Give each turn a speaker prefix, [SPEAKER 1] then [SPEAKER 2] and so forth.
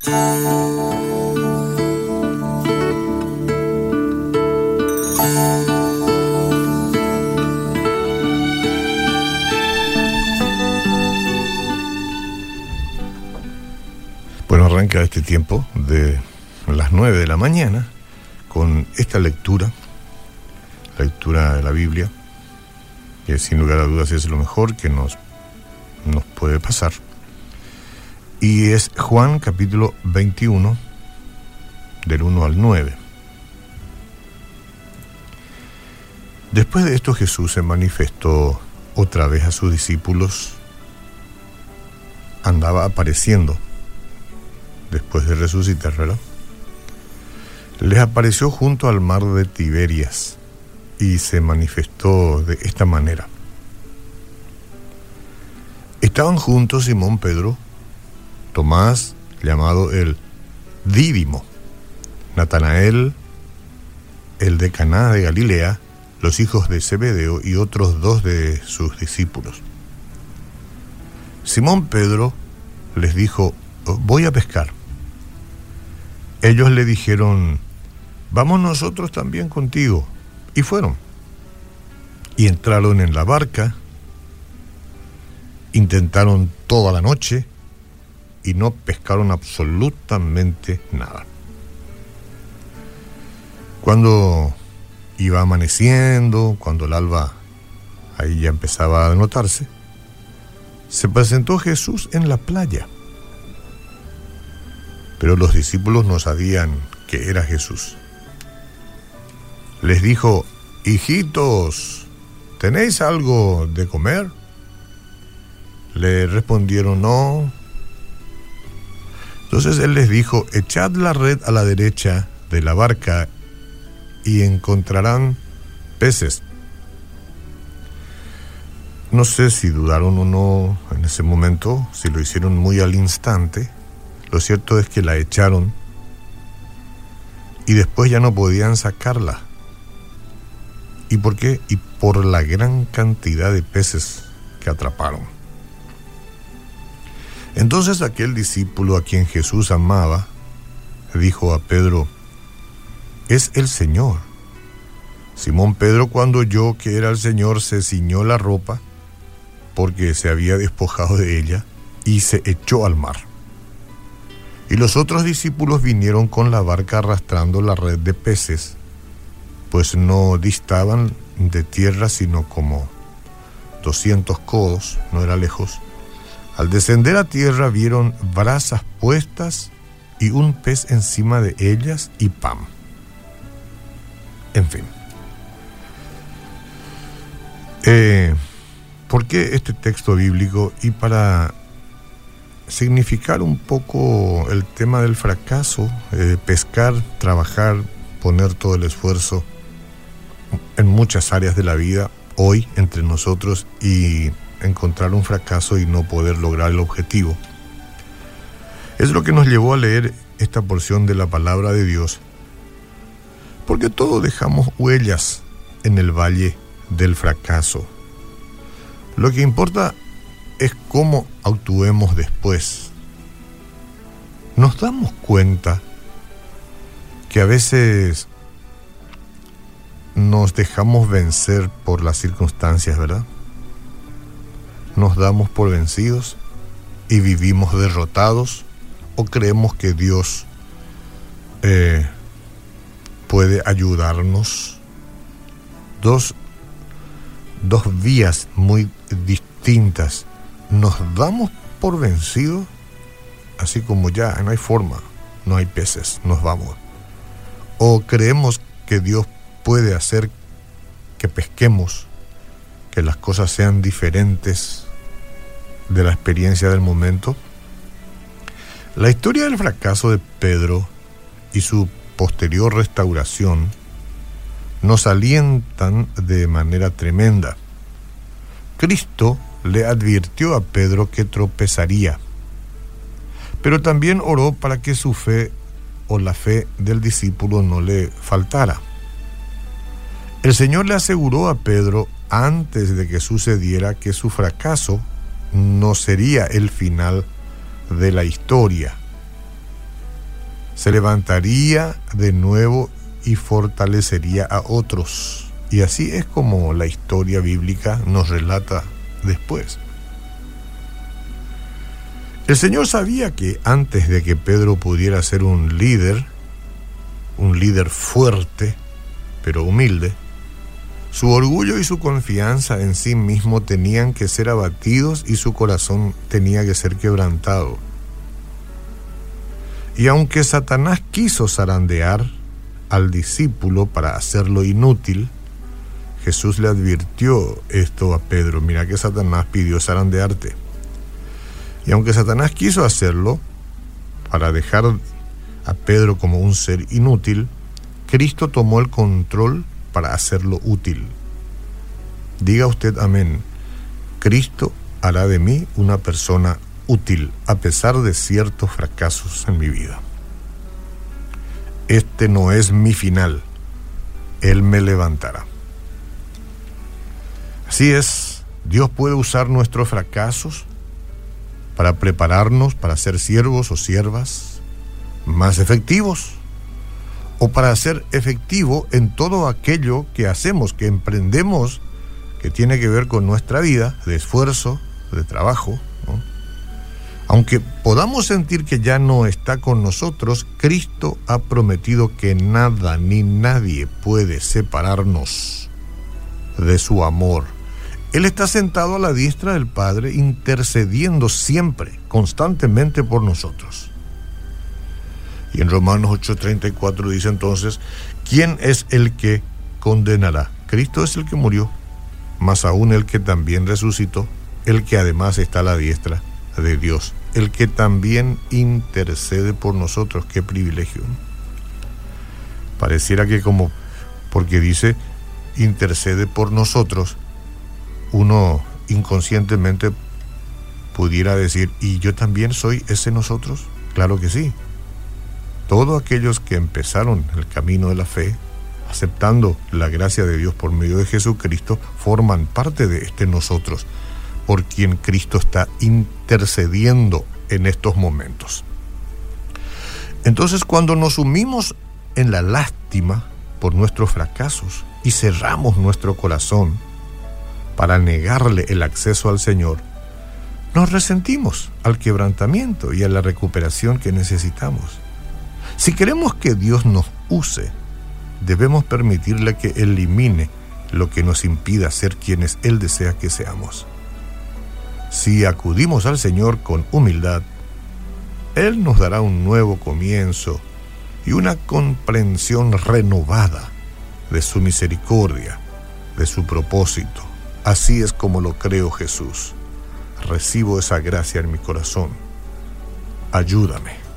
[SPEAKER 1] Bueno, arranca este tiempo de las 9 de la mañana con esta lectura, lectura de la Biblia, que sin lugar a dudas es lo mejor que nos, nos puede pasar. Y es Juan capítulo 21, del 1 al 9. Después de esto Jesús se manifestó otra vez a sus discípulos, andaba apareciendo después de resucitar, ¿verdad? Les apareció junto al mar de Tiberias y se manifestó de esta manera. Estaban juntos Simón Pedro, Tomás, llamado el Dídimo, Natanael, el de Caná de Galilea, los hijos de Zebedeo y otros dos de sus discípulos. Simón Pedro les dijo, voy a pescar. Ellos le dijeron, vamos nosotros también contigo. Y fueron. Y entraron en la barca, intentaron toda la noche y no pescaron absolutamente nada. Cuando iba amaneciendo, cuando el alba ahí ya empezaba a notarse, se presentó Jesús en la playa. Pero los discípulos no sabían que era Jesús. Les dijo, hijitos, ¿tenéis algo de comer? Le respondieron, no. Entonces él les dijo, echad la red a la derecha de la barca y encontrarán peces. No sé si dudaron o no en ese momento, si lo hicieron muy al instante. Lo cierto es que la echaron y después ya no podían sacarla. ¿Y por qué? Y por la gran cantidad de peces que atraparon. Entonces aquel discípulo a quien Jesús amaba dijo a Pedro, es el Señor. Simón Pedro cuando oyó que era el Señor se ciñó la ropa porque se había despojado de ella y se echó al mar. Y los otros discípulos vinieron con la barca arrastrando la red de peces, pues no distaban de tierra sino como 200 codos, no era lejos. Al descender a tierra vieron brasas puestas y un pez encima de ellas y pan. En fin. Eh, ¿Por qué este texto bíblico? Y para significar un poco el tema del fracaso, eh, pescar, trabajar, poner todo el esfuerzo en muchas áreas de la vida, hoy entre nosotros, y encontrar un fracaso y no poder lograr el objetivo. Es lo que nos llevó a leer esta porción de la palabra de Dios, porque todos dejamos huellas en el valle del fracaso. Lo que importa es cómo actuemos después. Nos damos cuenta que a veces nos dejamos vencer por las circunstancias, ¿verdad? Nos damos por vencidos y vivimos derrotados o creemos que Dios eh, puede ayudarnos. Dos, dos vías muy distintas nos damos por vencidos, así como ya no hay forma, no hay peces, nos vamos. O creemos que Dios puede hacer que pesquemos, que las cosas sean diferentes de la experiencia del momento. La historia del fracaso de Pedro y su posterior restauración nos alientan de manera tremenda. Cristo le advirtió a Pedro que tropezaría, pero también oró para que su fe o la fe del discípulo no le faltara. El Señor le aseguró a Pedro antes de que sucediera que su fracaso no sería el final de la historia. se levantaría de nuevo y fortalecería a otros. Y así es como la historia bíblica nos relata después. El Señor sabía que antes de que Pedro pudiera ser un líder, un líder fuerte, pero humilde, su orgullo y su confianza en sí mismo tenían que ser abatidos y su corazón tenía que ser quebrantado. Y aunque Satanás quiso zarandear al discípulo para hacerlo inútil, Jesús le advirtió esto a Pedro, mira que Satanás pidió zarandearte. Y aunque Satanás quiso hacerlo para dejar a Pedro como un ser inútil, Cristo tomó el control para hacerlo útil. Diga usted amén. Cristo hará de mí una persona útil a pesar de ciertos fracasos en mi vida. Este no es mi final. Él me levantará. Así es, Dios puede usar nuestros fracasos para prepararnos para ser siervos o siervas más efectivos o para ser efectivo en todo aquello que hacemos, que emprendemos, que tiene que ver con nuestra vida de esfuerzo, de trabajo. Aunque podamos sentir que ya no está con nosotros, Cristo ha prometido que nada ni nadie puede separarnos de su amor él está sentado a la diestra del Padre intercediendo siempre, constantemente por nosotros. Y en Romanos 8:34 dice entonces, ¿quién es el que condenará? Cristo es el que murió, más aún el que también resucitó, el que además está a la diestra de Dios, el que también intercede por nosotros. Qué privilegio. Pareciera que como, porque dice, intercede por nosotros, uno inconscientemente pudiera decir, ¿y yo también soy ese nosotros? Claro que sí. Todos aquellos que empezaron el camino de la fe, aceptando la gracia de Dios por medio de Jesucristo, forman parte de este nosotros, por quien Cristo está intercediendo en estos momentos. Entonces, cuando nos sumimos en la lástima por nuestros fracasos y cerramos nuestro corazón para negarle el acceso al Señor, nos resentimos al quebrantamiento y a la recuperación que necesitamos. Si queremos que Dios nos use, debemos permitirle que elimine lo que nos impida ser quienes Él desea que seamos. Si acudimos al Señor con humildad, Él nos dará un nuevo comienzo y una comprensión renovada de su misericordia, de su propósito, Así es como lo creo Jesús. Recibo esa gracia en mi corazón. Ayúdame.